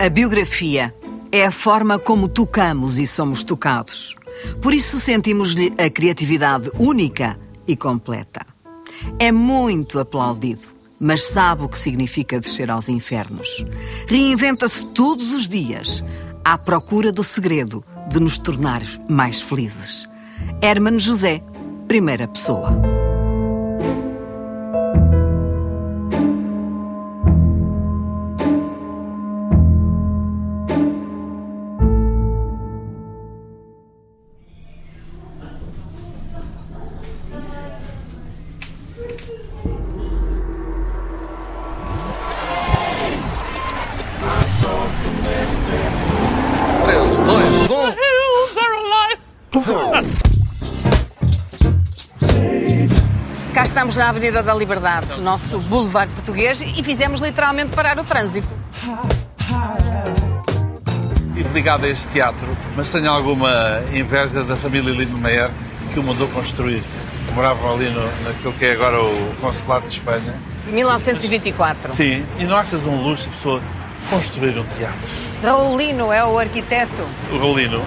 A biografia é a forma como tocamos e somos tocados. Por isso sentimos-lhe a criatividade única e completa. É muito aplaudido, mas sabe o que significa descer aos infernos. Reinventa-se todos os dias à procura do segredo de nos tornar mais felizes. Hermano José, primeira pessoa. Na Avenida da Liberdade, nosso boulevard português, e fizemos literalmente parar o trânsito. Estive ligado a este teatro, mas tenho alguma inveja da família Lindemeyer que o mandou construir. Moravam ali no, naquilo que é agora o Consulado de Espanha. 1924. Sim, e não achas um luxo a pessoa construir um teatro? Raulino é o arquiteto. O Raulino.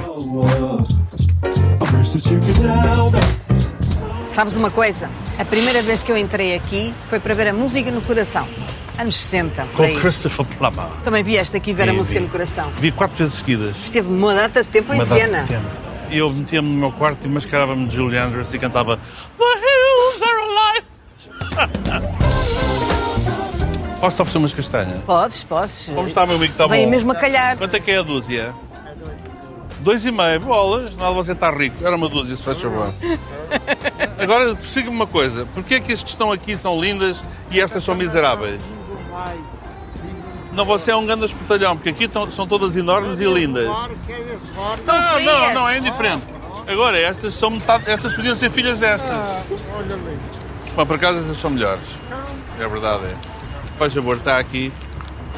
Sabes uma coisa? A primeira vez que eu entrei aqui foi para ver a música no coração. Anos 60, por Com aí. Christopher Plummer. Também vieste aqui ver a música vi. no coração. Vi quatro vezes seguidas. Esteve uma data de tempo em Uma de cena. eu metia-me no meu quarto e mascarava-me de Julie Andrews e cantava The Hills Are Alive. Posso-te oferecer umas castanhas? Podes, podes. Como está, meu amigo? Está Vem bom? mesmo a calhar. Quanto é que é a dúzia? Dois e meio, bolas. Nada, você está rico. Era uma dúzia, se faz favor. Agora, persiga-me uma coisa. Porquê é que as que estão aqui são lindas e estas são miseráveis? Não, você é um grande espetalhão, porque aqui são todas enormes e lindas. Não, não, não, é indiferente. Agora, estas são metade, estas podiam ser filhas destas. Mas por acaso estas são melhores. É verdade, é. Faz favor, está aqui.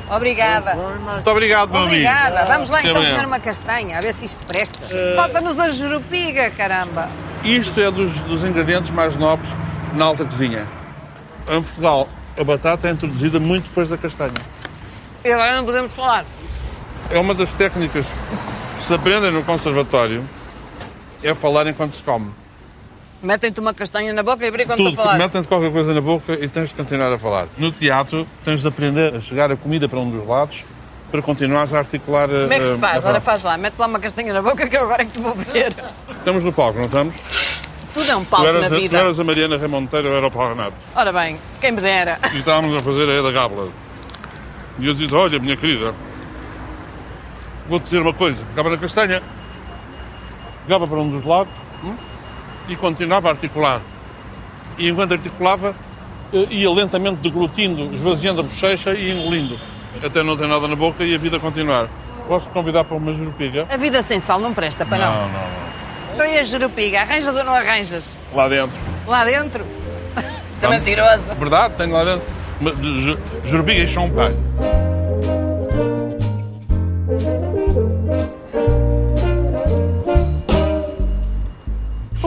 Obrigada. Muito obrigado, meu amigo. Obrigada. Vamos lá então obrigado. comer uma castanha, a ver se isto presta. Falta-nos a jurupiga, caramba. Isto é dos, dos ingredientes mais nobres na alta cozinha. Em Portugal, a batata é introduzida muito depois da castanha. E agora não podemos falar. É uma das técnicas que se aprendem no conservatório, é falar enquanto se come. Metem-te uma castanha na boca e quando Tudo, a falar. metem-te qualquer coisa na boca e tens de continuar a falar. No teatro, tens de aprender a chegar a comida para um dos lados para continuares a articular a Como é que se a- faz? Ora, faz lá. Mete lá uma castanha na boca que eu agora é que te vou ver. Estamos no palco, não estamos? Tudo é um palco na a, tu vida. eras a Mariana Remonteiro, eu era o Paulo Renato. Ora bem, quem me dera. E estávamos a fazer a Eda Gabla. E eu disse, olha, minha querida, vou-te dizer uma coisa. Pegava na castanha, pegava para um dos lados hum, e continuava a articular. E enquanto articulava, eh, ia lentamente deglutindo, esvaziando a bochecha e engolindo. Até não ter nada na boca e a vida continuar. Posso te convidar para uma jurupiga? A vida sem sal não presta para não. não, não. Então e a jurupiga? Arranjas ou não arranjas? Lá dentro. Lá dentro? Isso é mentiroso. Verdade, tenho lá dentro. Jurupiga e champanhe.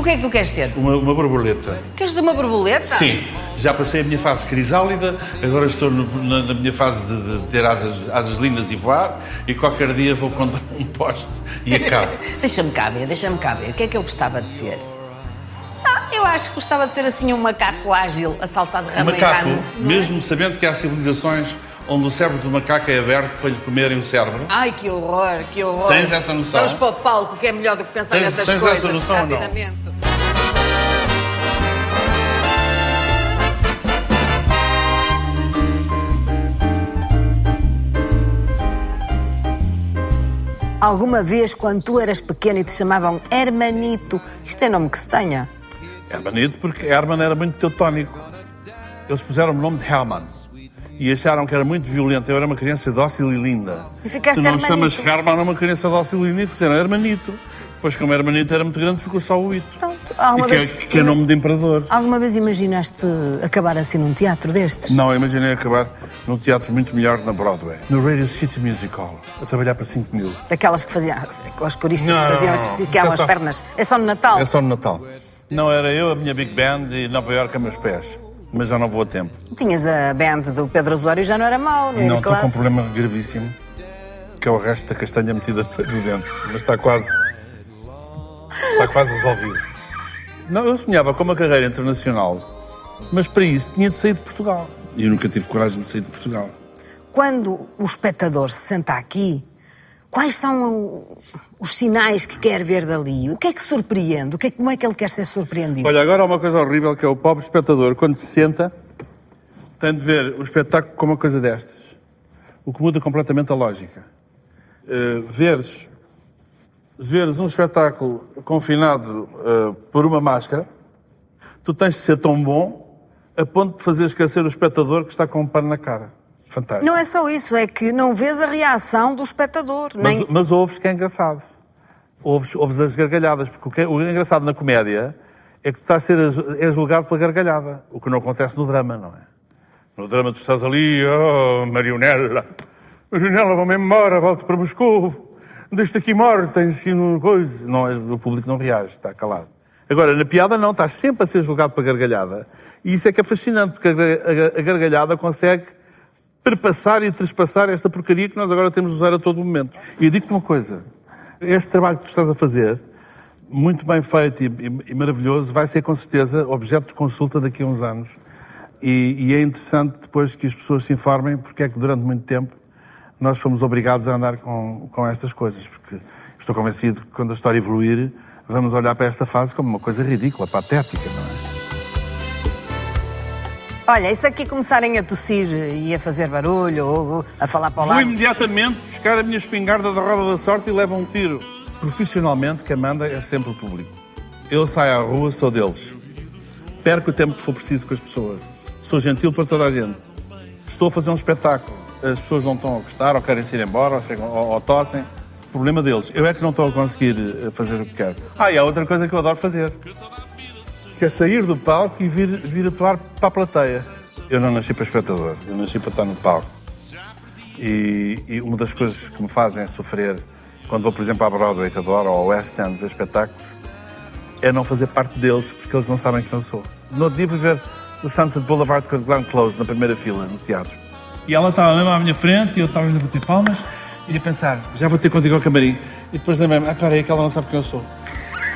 Que é que tu queres ser? Uma, uma borboleta. Queres de uma borboleta? Sim, já passei a minha fase crisálida, agora estou no- na, na minha fase de, de ter asas, asas lindas e voar, e qualquer dia vou contra um poste e acabo. Deixa-me cá ver, deixa-me cá ver. O que é que eu gostava de ser? Ah, eu acho que gostava de ser assim um macaco ágil, a saltar de Um ramo macaco, em ramo. mesmo sabendo que há civilizações onde o cérebro do macaco é aberto para lhe comerem o cérebro. Ai, que horror, que horror. Tens essa noção? Vamos para o palco, que é melhor do que pensar Tens- nessas tens coisas essa noção ou não? Alguma vez, quando tu eras pequeno e te chamavam Hermanito, isto é nome que se tenha? Hermanito, porque Herman era muito teutónico. Eles puseram o nome de Herman. E acharam que era muito violento. Eu era uma criança dócil e linda. E ficaste tu não Hermanito. chamas Herman a uma criança dócil e linda e fizeram Hermanito. Depois, como Hermanito era muito grande, ficou só o Ito. E Alguma que, é- vez, que é nome de imperador. alguma vez imaginaste acabar assim num teatro destes? Não, imaginei acabar num teatro muito melhor na Broadway. No Radio City Music Hall. A trabalhar para 5 mil. Daquelas que faziam, com os coristas Não, que faziam, não, não. esticavam Isso é as só- pernas. É só no Natal. É só no Natal. Não, era eu, a minha Big Band e Nova York a meus pés. Mas já não vou a tempo. Tinhas a band do Pedro Osório já não era mau, não Não, era estou com um claro. problema gravíssimo. que é o resto da castanha metida do dente, mas está quase. Está quase resolvido. Não, eu sonhava com uma carreira internacional, mas para isso tinha de sair de Portugal. E eu nunca tive coragem de sair de Portugal. Quando o espectador se senta aqui, quais são os sinais que quer ver dali? O que é que surpreende? O que é, como é que ele quer ser surpreendido? Olha, agora há uma coisa horrível que é o pobre espectador, quando se senta, tem de ver o espetáculo como uma coisa destas. O que muda completamente a lógica. Uh, veres, veres um espetáculo confinado uh, por uma máscara, tu tens de ser tão bom a ponto de fazer esquecer o espectador que está com um pano na cara. Fantástico. Não é só isso, é que não vês a reação do espectador. Nem... Mas, mas ouves que é engraçado. Ouves, ouves as gargalhadas, porque o, que é, o engraçado na comédia é que tu estás a ser é julgado pela gargalhada, o que não acontece no drama, não é? No drama tu estás ali, oh, Marionela, Marionela, vou-me embora, volto para Moscou, deixa aqui morta, ensino coisa. Não, o público não reage, está calado. Agora, na piada não, estás sempre a ser julgado para gargalhada. E isso é que é fascinante, porque a gargalhada consegue perpassar e trespassar esta porcaria que nós agora temos de usar a todo momento. E eu digo-te uma coisa, este trabalho que tu estás a fazer, muito bem feito e, e, e maravilhoso, vai ser com certeza objeto de consulta daqui a uns anos. E, e é interessante depois que as pessoas se informem porque é que durante muito tempo nós fomos obrigados a andar com, com estas coisas, porque estou convencido que quando a história evoluir, vamos olhar para esta fase como uma coisa ridícula, patética, não é? Olha, isso aqui começarem a tossir e a fazer barulho ou a falar para o lado... Vou imediatamente buscar a minha espingarda da roda da sorte e levo um tiro. Profissionalmente, quem manda é sempre o público. Eu saio à rua, sou deles. Perco o tempo que for preciso com as pessoas. Sou gentil para toda a gente. Estou a fazer um espetáculo. As pessoas não estão a gostar, ou querem ir embora, ou, chegam, ou, ou tossem problema deles. Eu é que não estou a conseguir eh, fazer o que quero. Ah, e há outra coisa que eu adoro fazer. Que é sair do palco e vir, vir atuar para a plateia. Eu não nasci para espectador, eu nasci para estar no palco. E, e uma das coisas que me fazem sofrer quando vou, por exemplo, à Broadway, que adoro, ou ao West End ver espetáculos, é não fazer parte deles, porque eles não sabem quem eu sou. No outro dia fui ver o Sunset Boulevard com a Glenn Close na primeira fila, no teatro. E ela estava mesmo à minha frente e eu estava a bater palmas e a pensar, já vou ter contigo ao camarim. E depois lembrei-me, ah, peraí, que ela não sabe quem eu sou.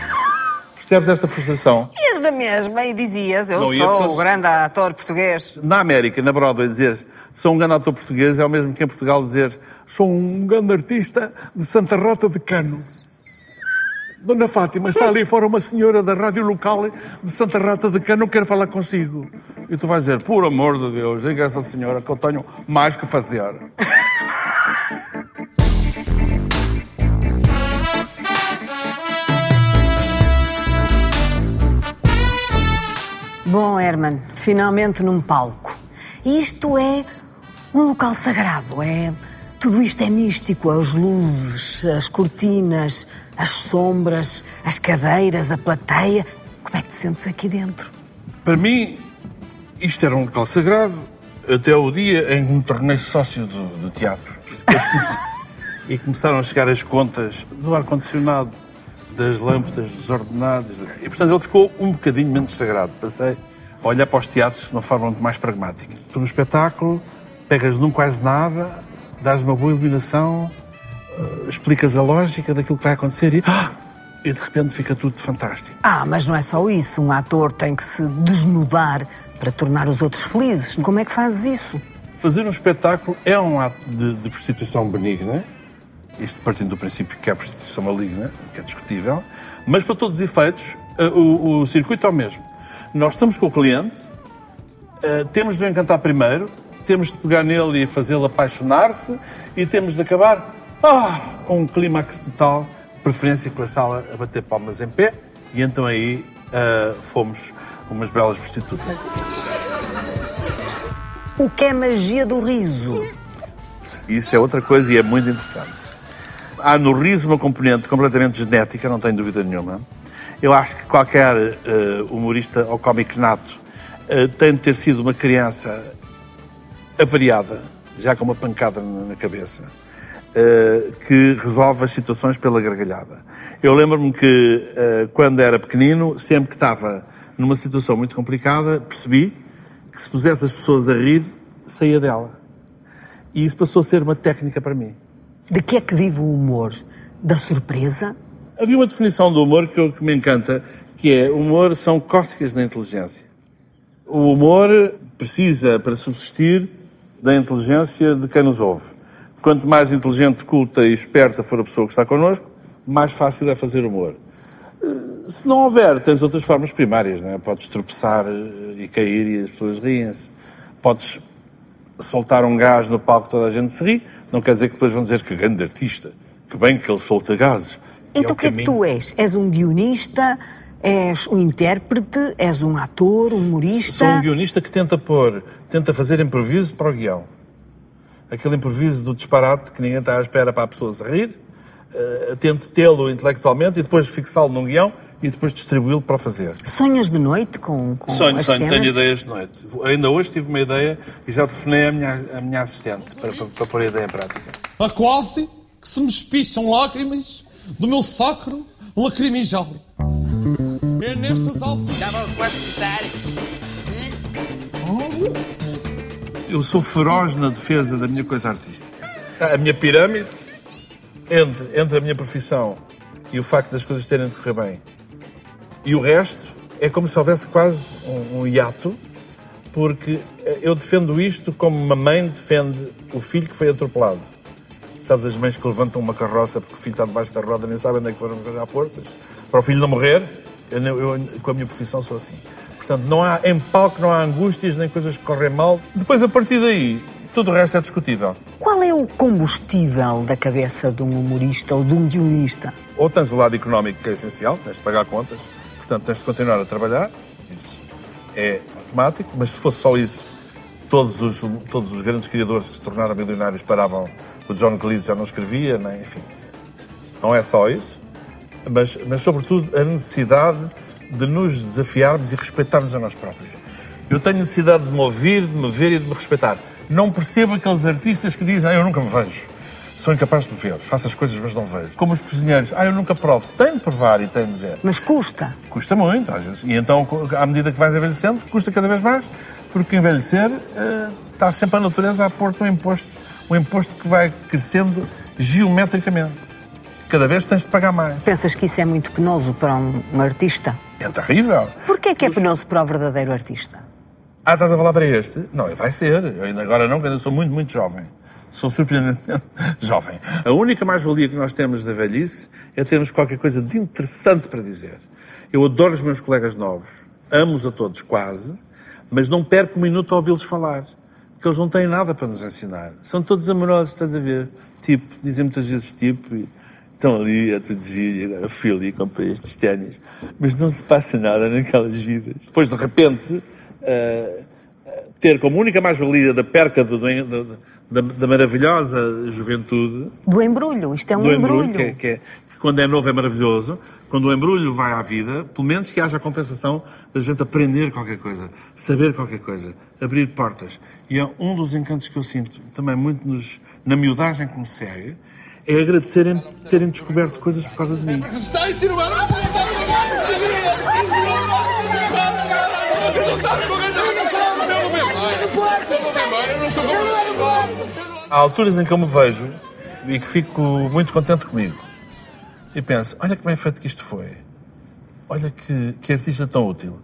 Percebes esta frustração? Ias na mesma e dizias, eu não, sou o grande ator português. Na América, na Broadway, dizer sou um grande ator português é o mesmo que em Portugal dizer sou um grande artista de Santa Rota de Cano. Dona Fátima, está ali fora uma senhora da rádio local de Santa Rata de Cano, quer falar consigo. E tu vais dizer, por amor de Deus, diga a essa senhora que eu tenho mais que fazer. Bom, Herman, finalmente num palco. Isto é um local sagrado, é... Tudo isto é místico, as luzes, as cortinas, as sombras, as cadeiras, a plateia. Como é que te sentes aqui dentro? Para mim, isto era um local sagrado até o dia em que me tornei sócio do, do teatro. e começaram a chegar as contas do ar-condicionado, das lâmpadas desordenadas. E, portanto, ele ficou um bocadinho menos sagrado. Passei a olhar para os teatros de uma forma muito mais pragmática. Tu no espetáculo pegas num quase nada, dás uma boa iluminação, uh, explicas a lógica daquilo que vai acontecer e, ah, e de repente fica tudo fantástico. Ah, mas não é só isso. Um ator tem que se desnudar para tornar os outros felizes. Como é que fazes isso? Fazer um espetáculo é um ato de, de prostituição benigna, isto partindo do princípio que é a prostituição maligna, que é discutível, mas para todos os efeitos, uh, o, o circuito é o mesmo. Nós estamos com o cliente, uh, temos de o encantar primeiro, temos de pegar nele e fazê-lo apaixonar-se e temos de acabar ah, com um clímax total, preferência com a sala a bater palmas em pé, e então aí uh, fomos umas belas prostitutas. O que é magia do riso? Isso é outra coisa e é muito interessante. Há no riso uma componente completamente genética, não tenho dúvida nenhuma. Eu acho que qualquer uh, humorista ou cómico nato uh, tem de ter sido uma criança avariada, já com uma pancada na cabeça, uh, que resolve as situações pela gargalhada. Eu lembro-me que, quando era pequenino, sempre que estava numa situação muito complicada, percebi que se pusesse as pessoas a rir, saía dela. E isso passou a ser uma técnica para mim. De que é que vive o humor? Da surpresa? Havia uma definição do humor que, eu, que me encanta, que é humor são cócegas da inteligência. O humor precisa, para subsistir, da inteligência de quem nos ouve. Quanto mais inteligente, culta e esperta for a pessoa que está connosco, mais fácil é fazer humor. Eh, se não houver, tens outras formas primárias, não é? Podes tropeçar eh, e cair e as pessoas riem-se. Podes soltar um gás no palco toda a gente se ri, não quer dizer que depois vão dizer que grande artista, que bem que ele solta gases. Então o que é que tu és? És um guionista? És um intérprete? És um ator? Um humorista? Sou um guionista que tenta pôr, tenta fazer improviso para o guião. Aquele improviso do disparate que ninguém está à espera para a pessoa se rir. Uh, tento tê-lo intelectualmente e depois fixá-lo num guião e depois distribuí-lo para fazer. Sonhas de noite com, com sonho, as sonho, cenas? tenho ideias de noite. Ainda hoje tive uma ideia e já telefonei à minha, à minha assistente para, para, para pôr a ideia em prática. A quase que se me espicham lágrimas do meu sacro lacrimijal. Nestas alturas... Estava quase a começar. Eu sou feroz na defesa da minha coisa artística. A minha pirâmide, entre, entre a minha profissão e o facto das coisas terem de correr bem, e o resto, é como se houvesse quase um, um hiato, porque eu defendo isto como uma mãe defende o filho que foi atropelado. Sabes as mães que levantam uma carroça porque o filho está debaixo da roda nem sabem onde é que foram arranjar forças? Para o filho não morrer, eu, eu, com a minha profissão sou assim. Portanto, não há, em palco não há angústias nem coisas que correm mal. Depois, a partir daí, tudo o resto é discutível. Qual é o combustível da cabeça de um humorista ou de um guionista? Ou tens o lado económico que é essencial, tens de pagar contas, portanto tens de continuar a trabalhar, isso é automático, mas se fosse só isso, todos os, todos os grandes criadores que se tornaram milionários paravam. O John Cleese já não escrevia, nem, enfim. Não é só isso, mas, mas sobretudo a necessidade de nos desafiarmos e respeitarmos a nós próprios. Eu tenho necessidade de me ouvir, de me ver e de me respeitar. Não percebo aqueles artistas que dizem, ah, eu nunca me vejo. Sou incapaz de me ver. Faço as coisas, mas não vejo. Como os cozinheiros, ah, eu nunca provo. Tenho de provar e tenho de ver. Mas custa. Custa muito, às vezes. E então, à medida que vais envelhecendo, custa cada vez mais, porque envelhecer uh, está sempre a natureza a pôr-te um imposto, um imposto que vai crescendo geometricamente. Cada vez tens de pagar mais. Pensas que isso é muito penoso para um, um artista? É terrível. Porquê que é penoso para o verdadeiro artista? Ah, estás a falar para este? Não, vai ser. Eu ainda agora não, porque ainda sou muito, muito jovem. Sou surpreendentemente jovem. A única mais-valia que nós temos da velhice é termos qualquer coisa de interessante para dizer. Eu adoro os meus colegas novos. Amo-os a todos, quase. Mas não perco um minuto a ouvi-los falar. Porque eles não têm nada para nos ensinar. São todos amorosos, estás a ver? Tipo, dizem muitas vezes tipo. E estão ali, giro, e agora fui ali e comprei estes ténis. Mas não se passa nada naquelas vidas. Depois, de repente, uh, ter como única mais-valia da perca do, do, da, da, maravilhosa juventude. Do embrulho, isto é um embrulho. embrulho que, é, que, é, que, quando é novo é maravilhoso. Quando o embrulho vai à vida, pelo menos que haja a compensação da gente aprender qualquer coisa, saber qualquer coisa, abrir portas. E é um dos encantos que eu sinto também muito nos, na miudagem que me segue, é agradecerem terem descoberto coisas por causa de mim. Há alturas em que eu me vejo e que fico muito contente comigo. E penso, olha que bem feito que isto foi. Olha que, que artista tão útil.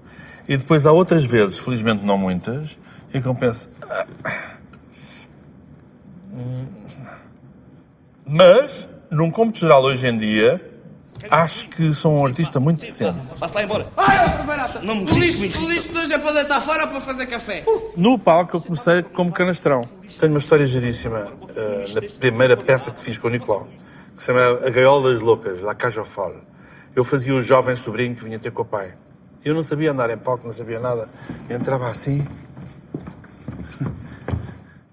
E depois há outras vezes, felizmente não muitas, em que eu penso... Ah, mas, num cômputo geral hoje em dia, acho que sou um artista muito decente. Passa lá embora. Ai, não me o lixo, o lixo de hoje é para deitar fora ou para fazer café? No palco eu comecei como canastrão. Tenho uma história giríssima uh, na primeira peça que fiz com o Nicolau, que se chama A Gaiola das Loucas, La Cage aux Folles. Eu fazia o jovem sobrinho que vinha ter com o pai. Eu não sabia andar em palco, não sabia nada. Eu entrava assim.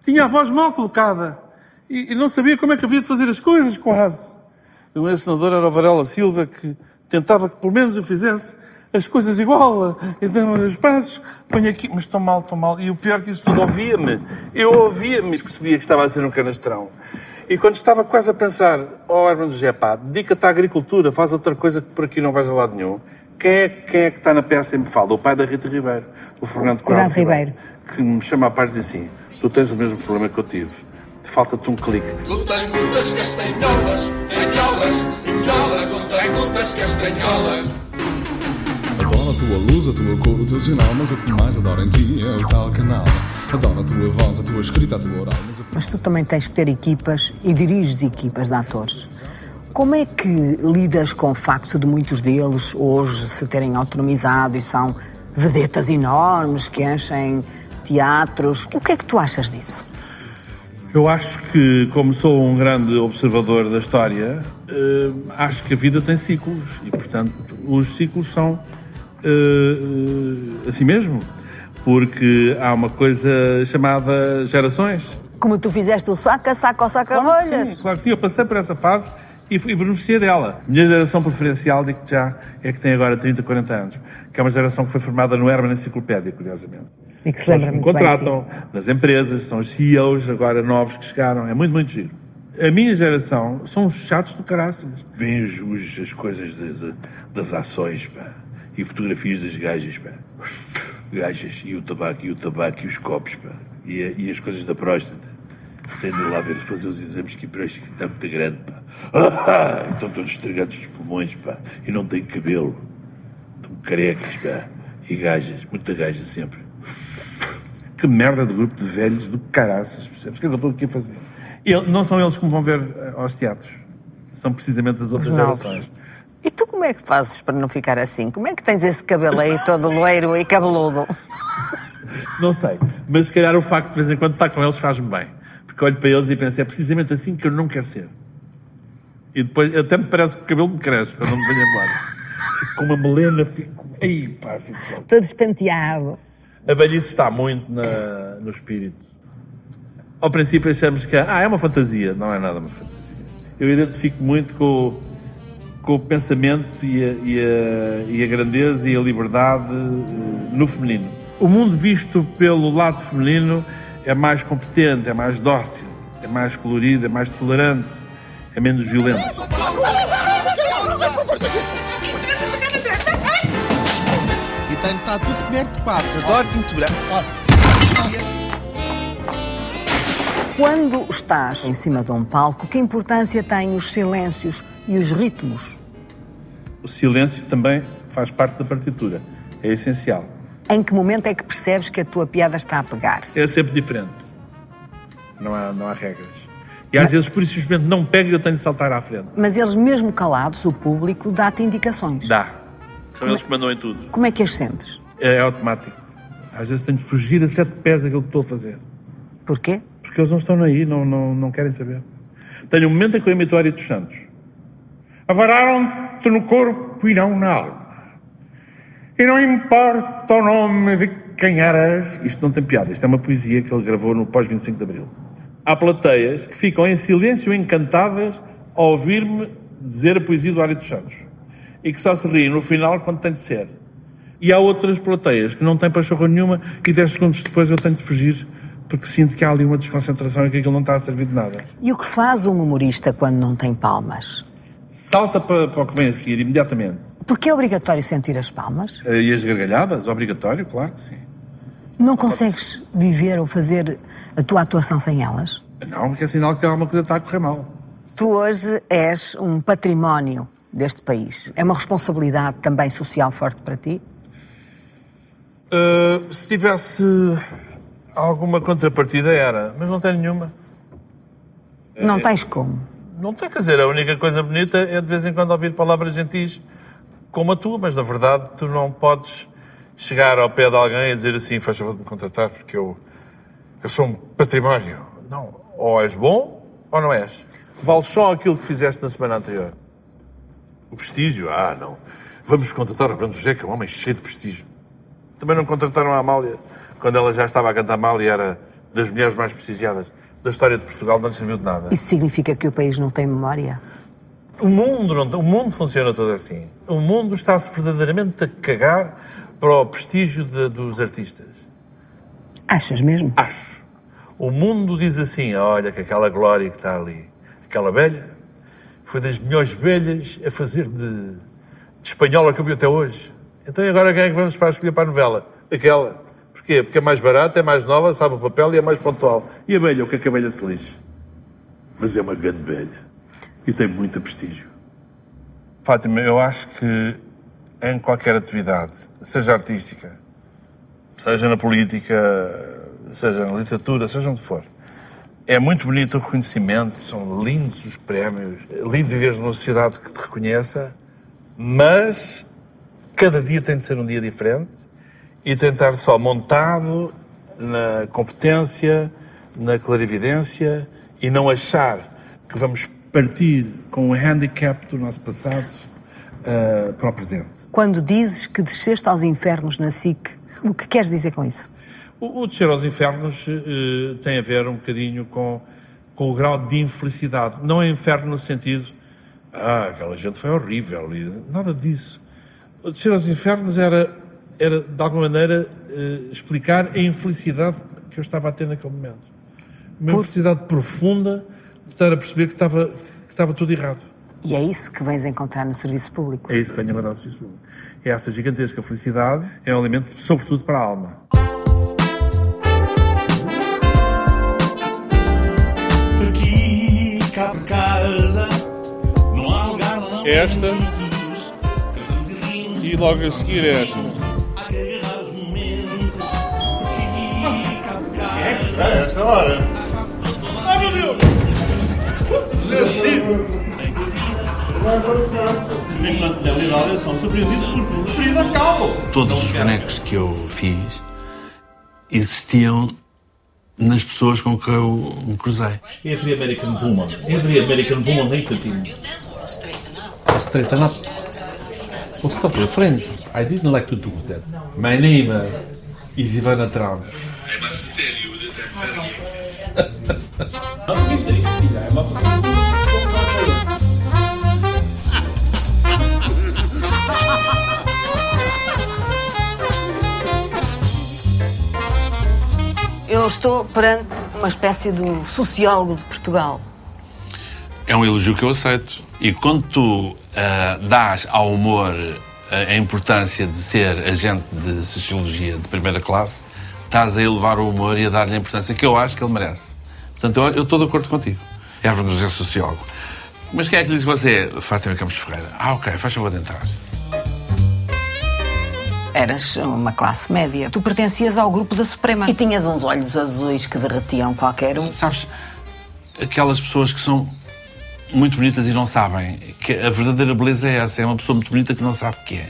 Tinha a voz mal colocada. E, e, não sabia como é que havia de fazer as coisas, quase. O senador era o Varela Silva, que tentava que pelo menos eu fizesse as coisas igual. Então, os passos, ponho aqui, mas estou mal, estou mal. E o pior que isso tudo, ouvia-me. Eu ouvia-me e percebia que estava a ser um canastrão. E quando estava quase a pensar, ó oh, Hermano José, pá, dedica-te à agricultura, faz outra coisa que por aqui não vais a lado nenhum. Quem é, quem é que está na peça e me fala? O pai da Rita Ribeiro, o Fernando Corado Ribeiro. Que me chama à parte e diz assim, tu tens o mesmo problema que eu tive. Falta-te um clique. No tango das castanholas, canholas, canholas, no tango das castanholas. Adoro a tua luz, a tua cor, o teu sinal, mas o que mais adoro em ti é o tal canal. Adoro a tua voz, a tua escrita, a tua oral, mas o Mas tu também tens que ter equipas e diriges equipas de atores. Como é que lidas com o facto de muitos deles hoje se terem autonomizado e são vedetas enormes que enchem teatros? O que é que tu achas disso? Eu acho que, como sou um grande observador da história, eh, acho que a vida tem ciclos e, portanto, os ciclos são eh, assim mesmo. Porque há uma coisa chamada gerações. Como tu fizeste o saca, saca ou saca Claro que sim, rolhas. claro que sim, eu passei por essa fase e, e beneficiei dela. A minha geração preferencial, digo-te já, é que tem agora 30, 40 anos, que é uma geração que foi formada no Herman Enciclopédia, curiosamente. E que se lembra me bem contratam nas empresas, são os CEOs agora novos que chegaram, é muito, muito giro. A minha geração são os chatos do caraças. Vêm os, as coisas das, das ações, pá, e fotografias das gajas, pá. Gajas, e o tabaco, e o tabaco, e os copos, pá. E, e as coisas da próstata. Tem de ir lá ver, fazer os exames que a próstata está muito grande, pá. Ah, estão todos estragados dos pulmões, pá. E não têm cabelo. Estão carecas, pá. E gajas, muita gaja sempre. Que merda de grupo de velhos do caraças, percebes? O que é que eu estou aqui a fazer? Ele- não são eles que me vão ver eh, aos teatros. São precisamente as outras Os novos. gerações. E tu como é que fazes para não ficar assim? Como é que tens esse cabelo aí todo loiro e cabeludo? Não sei. Mas se calhar o facto de vez em quando estar com eles faz-me bem. Porque olho para eles e penso, é precisamente assim que eu não quero ser. E depois até me parece que o cabelo me cresce quando me venho embora. Fico com uma melena, fico. Ei, pá, fico. louco. Todo despenteado. A velhice está muito na- no espírito. Ao princípio achamos que ah, é uma fantasia. Não é nada uma fantasia. Eu identifico muito com, o- com o pensamento e a, e a- e a grandeza e a liberdade eh, no feminino. O mundo visto pelo lado feminino é mais competente, é mais dócil, é mais colorido, é mais tolerante, é menos violento. E tem está tudo coberto de quadros. Adoro pintura. Quando estás em cima de um palco, que importância têm os silêncios e os ritmos? O silêncio também faz parte da partitura. É essencial. Em que momento é que percebes que a tua piada está a pegar? É sempre diferente. Não há, não há regras. E às vezes, por isso, simplesmente não pego e eu tenho de saltar à frente. Mas eles, mesmo calados, o público dá-te indicações. Dá. São eles que mandam em tudo. Como é que as sentes? É automático. Às vezes tenho de fugir a sete pés daquilo que estou a fazer. Porquê? Porque eles não estão aí, não, não, não querem saber. Tenho um momento em que eu imito o Ari dos Santos. Avararam-te no corpo e não na alma. E não importa o nome de quem eras. Isto não tem piada, isto é uma poesia que ele gravou no pós-25 de Abril. Há plateias que ficam em silêncio encantadas ao ouvir-me dizer a poesia do Ari dos Santos. E que só se riem no final quando tem de ser. E há outras plateias que não têm pachorra nenhuma e 10 segundos depois eu tenho de fugir porque sinto que há ali uma desconcentração e que aquilo não está a servir de nada. E o que faz um humorista quando não tem palmas? Salta para, para o que vem a seguir, imediatamente. Porque é obrigatório sentir as palmas? Eh, E as gargalhadas? Obrigatório? Claro que sim. Não consegues viver ou fazer a tua atuação sem elas? Não, porque é sinal que alguma coisa está a correr mal. Tu hoje és um património deste país. É uma responsabilidade também social forte para ti? Uh, se tivesse alguma contrapartida era, mas não tem nenhuma. Não tens como. Não tem, quer dizer, a única coisa bonita é de vez em quando ouvir palavras gentis como a tua, mas na verdade tu não podes chegar ao pé de alguém e dizer assim, faz favor de me contratar porque eu, eu sou um património. Não, ou és bom ou não és. Vale só aquilo que fizeste na semana anterior. O prestígio, ah não. Vamos contratar o Brando José, que é um homem cheio de prestígio. Também não contrataram a Amália quando ela já estava a cantar mal e era das mulheres mais prestigiadas da história de Portugal, não lhe serviu de nada. Isso significa que o país não tem memória? O mundo, não, o mundo funciona todo assim. O mundo está-se verdadeiramente a cagar para o prestígio de- dos artistas. Achas mesmo? Acho. O mundo diz assim: olha que aquela glória que está ali, aquela velha, foi das melhores velhas a fazer de, de espanhola que eu vi até hoje. Então agora quem é que vamos para escolher para a novela? Aquela. Porquê? Porque é mais barata, é mais nova, sabe o papel e é mais pontual. E a abelha, o que é que a abelha se lixe? mas é uma grande velha e tem muito prestígio. Fátima, eu acho que em qualquer atividade, seja artística, seja na política, seja na literatura, seja onde for, é muito bonito o reconhecimento, são lindos os prémios, é lindo viver numa sociedade que te reconheça, mas cada dia tem de ser um dia diferente e estar só montado na competência, na clarividência e não achar que vamos partir com o handicap do nosso passado uh, para o presente. Quando dizes que desceste aos infernos na SIC, o que queres dizer com isso? O, o descer aos infernos uh, tem a ver um bocadinho com, com o grau de infelicidade. Não é inferno no sentido, ah, aquela gente foi horrível, e nada disso. O descer aos infernos era, era de alguma maneira, uh, explicar a infelicidade que eu estava a ter naquele momento. Uma Por... infelicidade profunda de estar a perceber que estava, que estava tudo errado. E é isso que vens encontrar no serviço público? É isso que venho encontrar no serviço público. É essa gigantesca felicidade, é um alimento, sobretudo, para a alma. Aqui, cá por casa, não há lugar não Esta e logo a seguir esta. É esta hora. Ai meu Deus! Enquanto na realidade são surpreendidos por Frida Kahlo. Todos os bonecos que eu fiz existiam nas pessoas com que eu me cruzei. Every American woman, every American woman hated him. Straighten up. Oh, stop your friends. I didn't like to do that. My name is Ivana Trump. Eu estou perante uma espécie de sociólogo de Portugal. É um elogio que eu aceito. E quando tu uh, dás ao humor a importância de ser agente de sociologia de primeira classe, estás a elevar o humor e a dar-lhe a importância que eu acho que ele merece. Portanto, eu, eu estou de acordo contigo. É nos é sociólogo. Mas quem é que lhe diz que você é Fátima Campos Ferreira? Ah, ok, faz favor de entrar. Eras uma classe média. Tu pertencias ao grupo da Suprema. E tinhas uns olhos azuis que derretiam qualquer um. Sabes, aquelas pessoas que são muito bonitas e não sabem que a verdadeira beleza é essa. É uma pessoa muito bonita que não sabe o que é.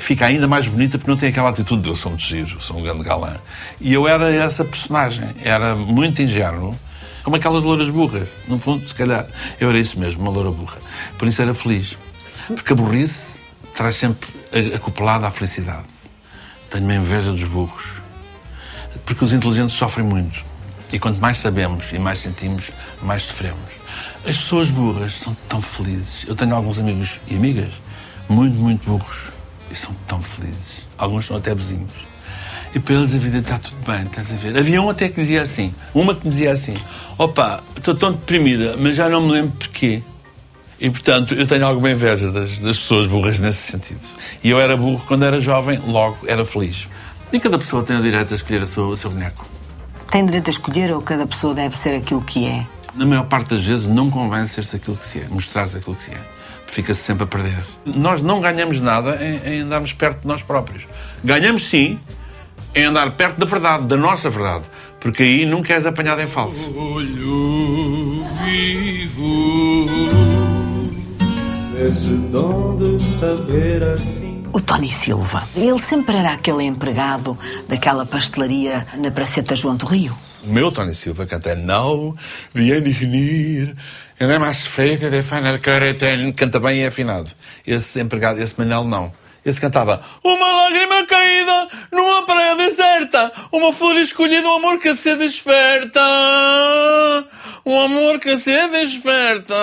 Fica ainda mais bonita porque não tem aquela atitude de eu sou muito giro, sou um grande galã. E eu era essa personagem. Era muito ingênuo, como aquelas louras burras. No fundo, se calhar, eu era isso mesmo, uma loura burra. Por isso era feliz. Porque a burrice traz sempre acoplada à felicidade. Tenho uma inveja dos burros. Porque os inteligentes sofrem muito. E quanto mais sabemos e mais sentimos, mais sofremos. As pessoas burras são tão felizes. Eu tenho alguns amigos e amigas muito, muito burros. E são tão felizes. Alguns são até vizinhos. E para eles a vida está tudo bem, estás a ver? Havia um até que dizia assim, uma que dizia assim: opa, estou tão deprimida, mas já não me lembro porquê. E, portanto, eu tenho alguma inveja das, das, pessoas burras nesse sentido. E eu era burro quando era jovem, logo era feliz. E cada pessoa tem o direito a escolher a sua, o seu boneco. Tem direito a escolher ou cada pessoa deve ser aquilo que é? Na maior parte das vezes não convém ser-se aquilo que se é, mostrar-se aquilo que se é. Fica-se sempre a perder. Nós não ganhamos nada em, em andarmos perto de nós próprios. Ganhamos sim em andar perto da verdade, da nossa verdade. Porque aí nunca és apanhado em falso. Olho vivo esse dom de saber assim. O Tony Silva, ele sempre era aquele empregado daquela pastelaria na Praceta João do Rio. O meu Tony Silva canta Não, viene venir, eu é mais feita de final canta bem e é afinado. Esse empregado, esse Manel não. Esse cantava Uma lágrima caída numa praia deserta Uma flor escolhida, um amor que se desperta Um amor que se desperta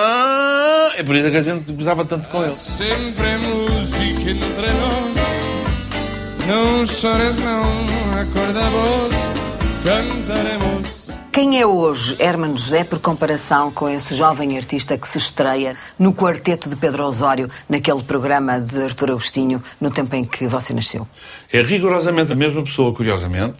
É por isso que a gente gozava tanto com ele Sempre música entre nós Não chores não, acorda a voz Cantaremos quem é hoje Hermano José por comparação com esse jovem artista que se estreia no quarteto de Pedro Osório, naquele programa de Artur Agostinho, no tempo em que você nasceu? É rigorosamente a mesma pessoa, curiosamente,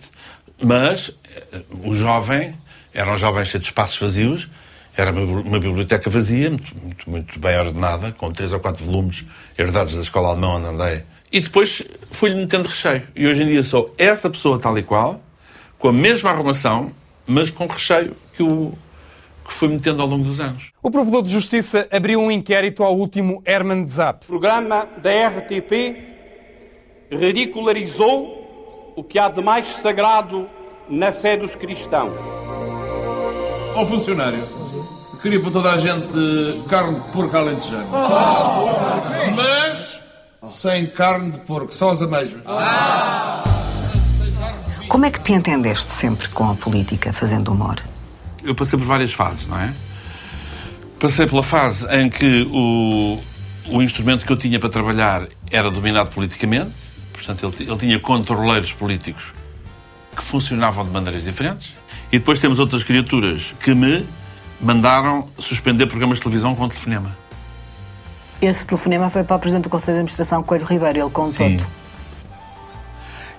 mas eh, o jovem era um jovem cheio de espaços vazios Era uma, biblioteca vazia, muito, muito, muito bem ordenada, com três ou quatro volumes herdados da escola alemã onde andei. E depois fui-lhe metendo recheio. E hoje em dia sou essa pessoa tal e qual, com a mesma arrumação, mas com recheio que, o, que fui metendo ao longo dos anos. O Provedor de Justiça abriu um inquérito ao último Herman Zapp. O programa da RTP ridicularizou o que há de mais sagrado na fé dos cristãos. Ó funcionário, queria para toda a gente carne de porco alentejano. Mas sem carne de porco, só as ameijoas. Como é que te entendeste sempre com a política, fazendo humor? Eu passei por várias fases, não é? Passei pela fase em que o, o instrumento que eu tinha para trabalhar era dominado politicamente, portanto, ele, ele tinha controleiros políticos que funcionavam de maneiras diferentes. E depois temos outras criaturas que me mandaram suspender programas de televisão com telefonema. Esse telefonema foi para o Presidente do Conselho de Administração, Coelho Ribeiro, ele contou-te.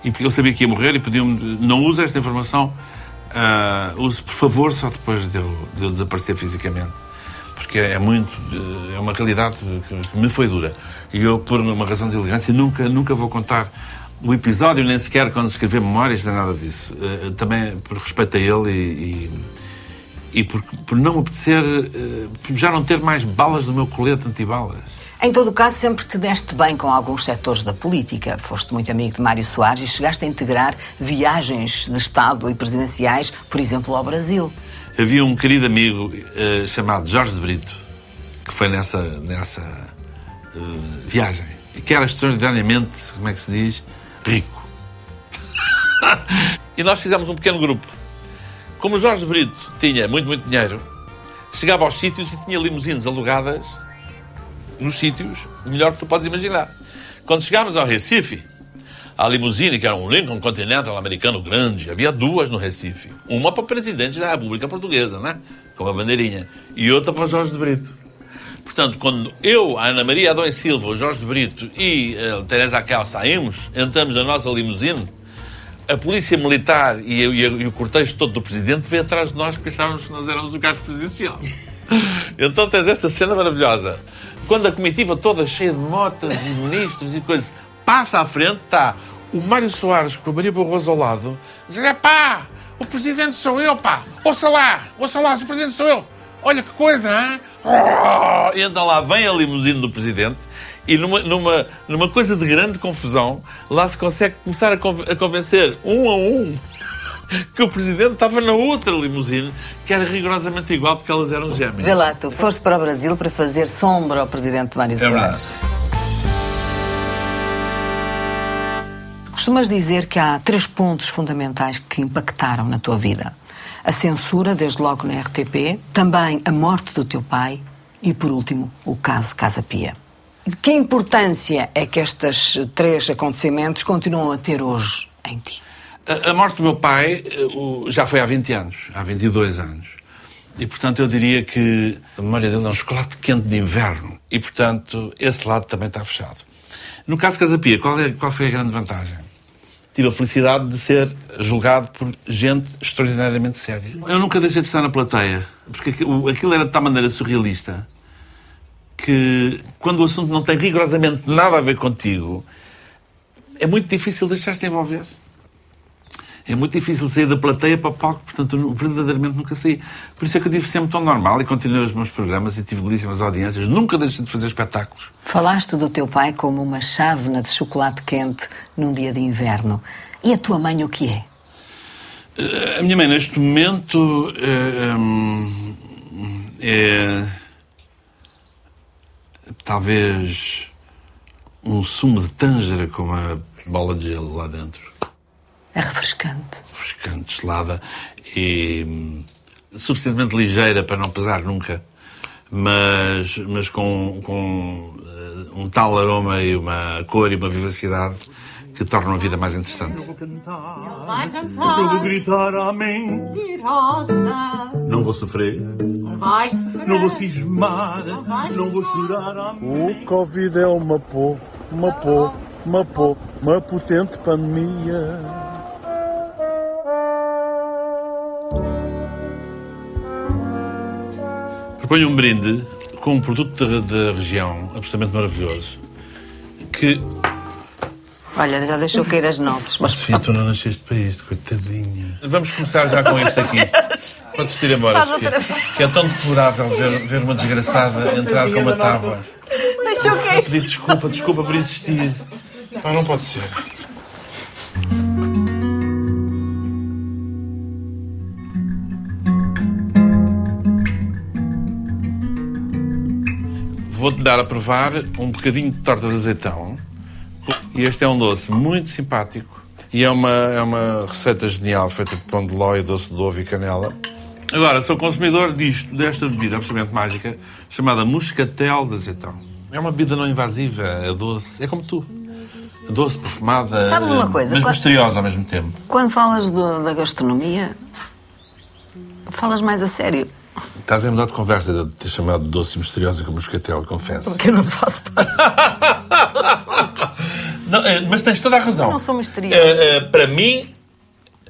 E eu sabia que ia morrer e pediam-me, não use esta informação, uh, use por favor só depois de eu, de eu desaparecer fisicamente. Porque é muito, é uma realidade que me foi dura. E eu, por uma razão de elegância, nunca, nunca vou contar o episódio, nem sequer quando escrever memórias, nem nada disso. Uh, também por respeito a ele e, e, e por, por não apetecer, uh, por já não ter mais balas no meu colete antibalas. Em todo o caso, sempre te deste bem com alguns setores da política. Foste muito amigo de Mário Soares e chegaste a integrar viagens de Estado e presidenciais, por exemplo, ao Brasil. Havia um querido amigo uh, chamado Jorge de Brito, que foi nessa, nessa uh, viagem, e que era extraordinariamente, como é que se diz, rico. e nós fizemos um pequeno grupo. Como Jorge Brito tinha muito, muito dinheiro, chegava aos sítios e tinha limusines alugadas nos sítios melhor que tu podes imaginar. Quando chegámos ao Recife, a limusine, que era um Lincoln Continental americano grande, havia duas no Recife. Uma para o presidente da República Portuguesa, né? Com a bandeirinha. E outra para Jorge de Brito. Portanto, quando eu, a Ana Maria Adão e Silva, o Jorge de Brito e a Teresa Acel saímos, entramos na nossa limusine, a polícia militar e, e, e o cortejo todo do presidente veio atrás de nós porque achávamos que nós éramos o cargo presidencial. Então tens esta cena maravilhosa. Quando a comitiva toda cheia de motas e ministros e coisas passa à frente, está o Mário Soares com a Maria Barroso ao lado, dizer: é pá, o presidente sou eu, pá, ouça lá, ouça lá, o presidente sou eu. Olha que coisa, hein? E lá vem a limusine do presidente e numa, numa, numa coisa de grande confusão, lá se consegue começar a, a convencer um a um que o presidente estava na outra limusine, que era rigorosamente igual porque elas eram gêmeas. Vê lá, tu foste para o Brasil para fazer sombra ao presidente Mário É Soares. verdade. Costumas dizer que há três pontos fundamentais que impactaram na tua vida. A censura, desde logo na RTP, também a morte do teu pai e, por último, o caso Casa Pia. De que importância é que estes três acontecimentos continuam a ter hoje em ti? A, a morte do meu pai eh, já foi há 20 anos, há 22 anos. E, portanto, eu diria que a memória dele é um chocolate quente de inverno. E, portanto, esse lado também está fechado. No caso de Casapia, qual, é, qual foi a grande vantagem? Tive a felicidade de ser julgado por gente extraordinariamente séria. Eu nunca deixei de estar na plateia, porque aquilo era de tal maneira surrealista que, quando o assunto não tem rigorosamente nada a ver contigo, é muito difícil deixar-te envolver. É muito difícil sair da plateia para o palco, portanto, verdadeiramente nunca saí. Por isso é que eu tive sempre tão normal e continuei os meus programas e tive belíssimas audiências. Nunca deixei de fazer espetáculos. Falaste do teu pai como uma chávena de chocolate quente num dia de inverno. E a tua mãe o que é? Eh, A minha mãe, neste momento, eh, hum, é. Talvez. um sumo de tângera com uma bola de gelo lá dentro. É refrescante. Refrescante, gelada e. hum, suficientemente ligeira para não pesar nunca, mas, mas com, com eh, um tal aroma e uma cor e uma vivacidade que tornam a vida mais interessante. Vai cantar. Eu vou gritar amém. Não vou sofrer. Vai Não vou cismar. Não vou chorar amém. O Covid é uma pô, uma pô, uma pô, uma potente pandemia. Proponho um brinde com um produto da, da região absolutamente maravilhoso que Olha, já deixou cair as notas. Mas Sofia, tu não nasceste para isto, coitadinha. Vamos começar já com este aqui. Podes ir embora, Faz Sofia. Que é tão deplorável ver, ver uma desgraçada entrar com uma tábua. deixou Vou pedir desculpa, desculpa por existir. Pá, não pode ser. Vou-te dar a provar um bocadinho de torta de azeitão. E este é um doce muito simpático. E é uma, é uma receita genial, feita de pão de ló e doce de ovo e canela. Agora, sou consumidor disto, desta bebida absolutamente mágica, chamada Muscatel de azeitão. É uma bebida não invasiva, é doce, é como tu. Doce, perfumada, Sabes uma coisa? mas Quando- misteriosa ao mesmo tempo. Quando falas do- da gastronomia, falas mais a sério. Estás a mudar de conversa de ter chamado de doce e misteriosa como Muscatel, confesso. Porque eu não faço Não, eh, mas tens toda a razão. Eu não sou misteriosa. Eh, eh, para mim,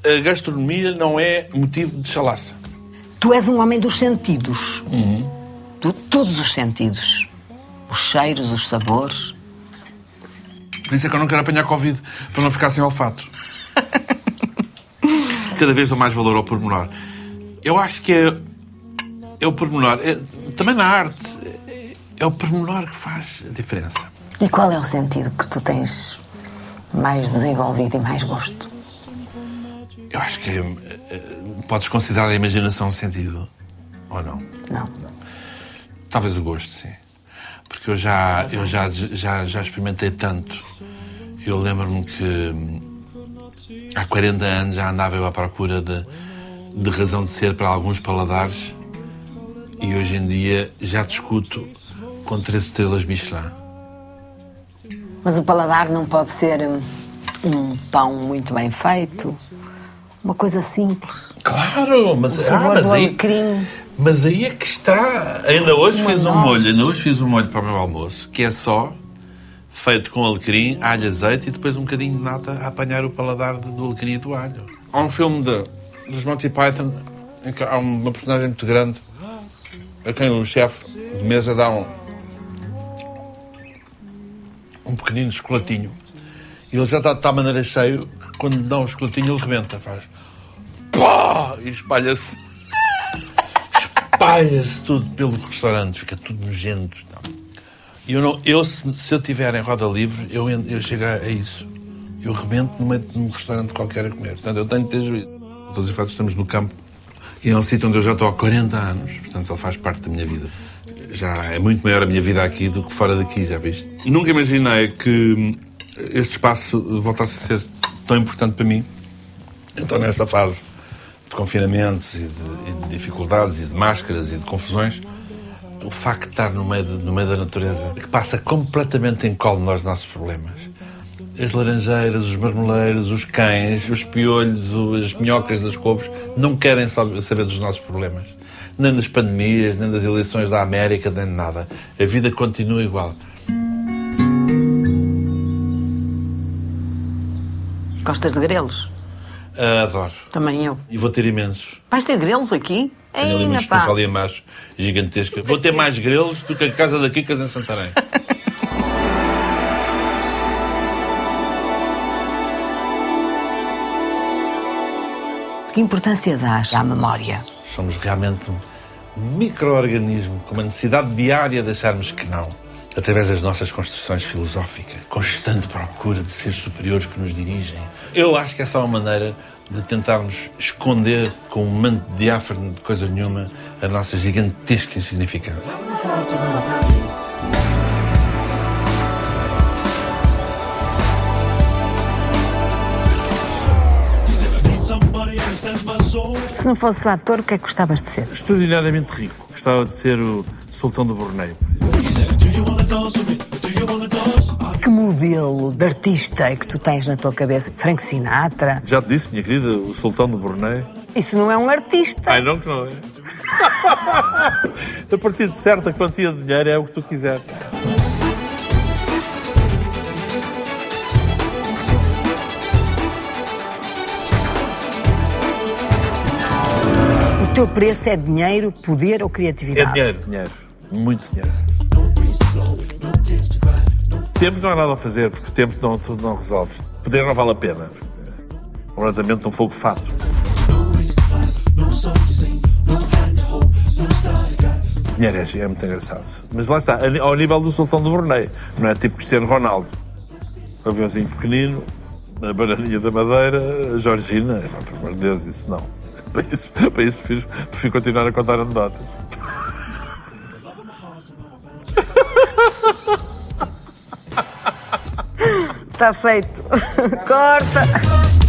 a gastronomia não é motivo de chalaça. Tu és um homem dos sentidos. Uhum. De todos os sentidos. Os cheiros, os sabores. Por isso é que eu não quero apanhar Covid, para não ficar sem olfato. Cada vez dou mais valor ao pormenor. Eu acho que é, é o pormenor. é- também na arte, é, é o pormenor que faz a diferença. E qual é o sentido que tu tens mais desenvolvido e mais gosto? Eu acho que eh, eh, podes considerar a imaginação um sentido. Ou não? Não. Talvez o gosto, sim. Porque eu já, eu já, já, já experimentei tanto. Eu lembro-me que hum, há 40 anos já andava eu à procura de, de razão de ser para alguns paladares e hoje em dia já discuto com três estrelas Michelin. Mas o paladar não pode ser hum, um pão muito bem feito. Uma coisa simples. Claro, mas, O sabor ah, mas do aí, alecrim. mas aí é que está. Ainda hoje Uma fiz um molho, ainda hoje fiz um molho para o meu almoço, que é só feito com alecrim, alho, azeite e depois um bocadinho de nata a apanhar o paladar do alecrim e do alho. Há um filme de, dos Monty Python em que há uma personagem muito grande a quem o chefe de mesa dá um, um pequenino chocolatinho. E ele já está de tal maneira cheio que quando dá um chocolatinho ele rebenta, faz pá! E espalha-se. Espalha-se tudo pelo restaurante, fica tudo nojento. e eu, não, eu se, se eu estiver em roda livre, eu, eu chego a, isso. Eu rebento no meio de um restaurante qualquer a comer. Portanto, eu tenho que ter juízo. Todos os efeitos estamos no campo e é um sítio onde eu já estou há 40 anos. Portanto, ele faz parte da minha vida. Já é muito maior a minha vida aqui do que fora daqui, já viste? Nunca imaginei que este espaço voltasse a ser tão importante para mim. Então, nesta fase de confinamentos e de, e de dificuldades e de máscaras e de confusões, o facto de estar no meio, de- no meio da natureza, que passa completamente em colo nós nossos problemas. As laranjeiras, os marmoleiros, os cães, os piolhos, as minhocas das couves, não querem sab- saber dos nossos problemas. Nem das pandemias, nem das eleições da América, nem de nada. A vida continua igual. Gostas de grelos? Adoro. Também eu. E vou ter imensos. Vais ter grelos aqui? Tenho ali uma na pá. estufa ali a macho gigantesca. Vou ter mais grelos do que a casa da Kikas em Santarém. Que importância dás à memória? Somos realmente um micro-organismo com uma necessidade diária de acharmos que não. Através das nossas construções filosóficas, constante procura de seres superiores que nos dirigem. Eu acho que essa é uma maneira de tentarmos esconder com um manto diáfano de coisa nenhuma a nossa gigantesca insignificância. Se não fosses ator, o que é que gostavas de ser? Extraordinariamente rico. Gostava de ser o sultão do Brunei, por exemplo. Que modelo de artista é que tu tens na tua cabeça? Frank Sinatra? Já te disse, minha querida, o sultão do Brunei. Isso não é um artista. Ai, não que não é. A partir de certa quantia de dinheiro é o que tu quiseres. Teu preço é dinheiro, poder ou É criatividade? dinheiro, dinheiro. Muito dinheiro. Tempo não há nada a fazer, porque tempo não, tudo não resolve. Poder não vale a pena. Completamente um fogo fato. Dinheiro é, é muito engraçado. Mas lá está, ao nível do Sultão do Brunei. Não é tipo Cristiano Ronaldo. Um aviãozinho pequenino, a bananinha da madeira, a Georgina. Pelo amor de Deus, isso não. Para isso, para isso prefiro, prefiro continuar a contar anedotas. Está feito. Corta.